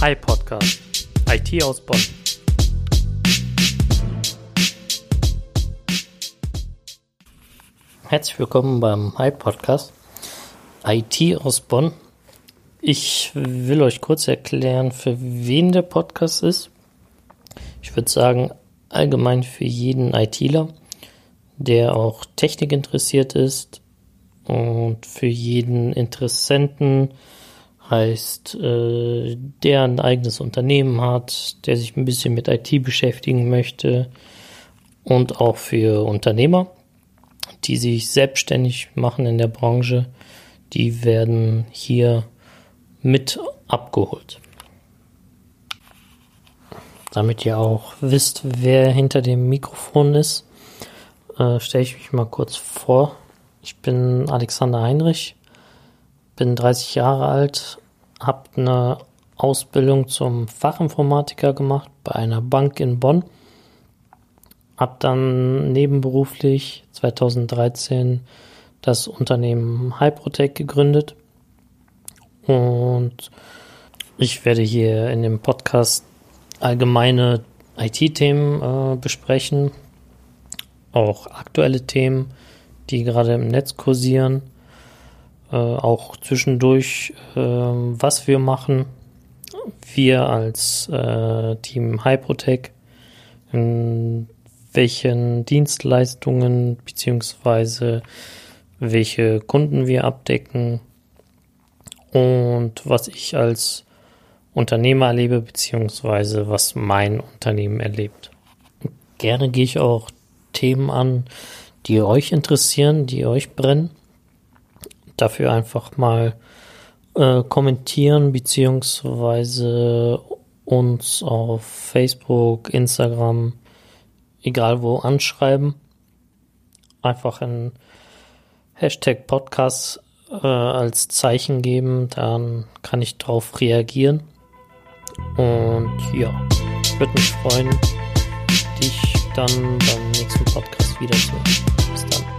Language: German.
Hi Podcast. IT aus Bonn. Herzlich willkommen beim Hi Podcast. IT aus Bonn. Ich will euch kurz erklären, für wen der Podcast ist. Ich würde sagen, allgemein für jeden ITler, der auch Technik interessiert ist und für jeden Interessenten, heißt, äh, der ein eigenes Unternehmen hat, der sich ein bisschen mit IT beschäftigen möchte und auch für Unternehmer, die sich selbstständig machen in der Branche, die werden hier mit abgeholt. Damit ihr auch wisst, wer hinter dem Mikrofon ist, äh, stelle ich mich mal kurz vor. Ich bin Alexander Heinrich, bin 30 Jahre alt, habe eine Ausbildung zum Fachinformatiker gemacht bei einer Bank in Bonn. Habe dann nebenberuflich 2013 das Unternehmen Hyprotech gegründet. Und ich werde hier in dem Podcast allgemeine IT-Themen äh, besprechen, auch aktuelle Themen, die gerade im Netz kursieren äh, auch zwischendurch, äh, was wir machen. Wir als äh, Team Hyprotech, in welchen Dienstleistungen beziehungsweise welche Kunden wir abdecken und was ich als Unternehmer erlebe, beziehungsweise was mein Unternehmen erlebt. Gerne gehe ich auch Themen an, die euch interessieren, die euch brennen dafür einfach mal äh, kommentieren beziehungsweise uns auf Facebook, Instagram, egal wo anschreiben. Einfach ein Hashtag Podcast äh, als Zeichen geben, dann kann ich darauf reagieren. Und ja, würde mich freuen, dich dann beim nächsten Podcast wiederzuhören. Bis dann.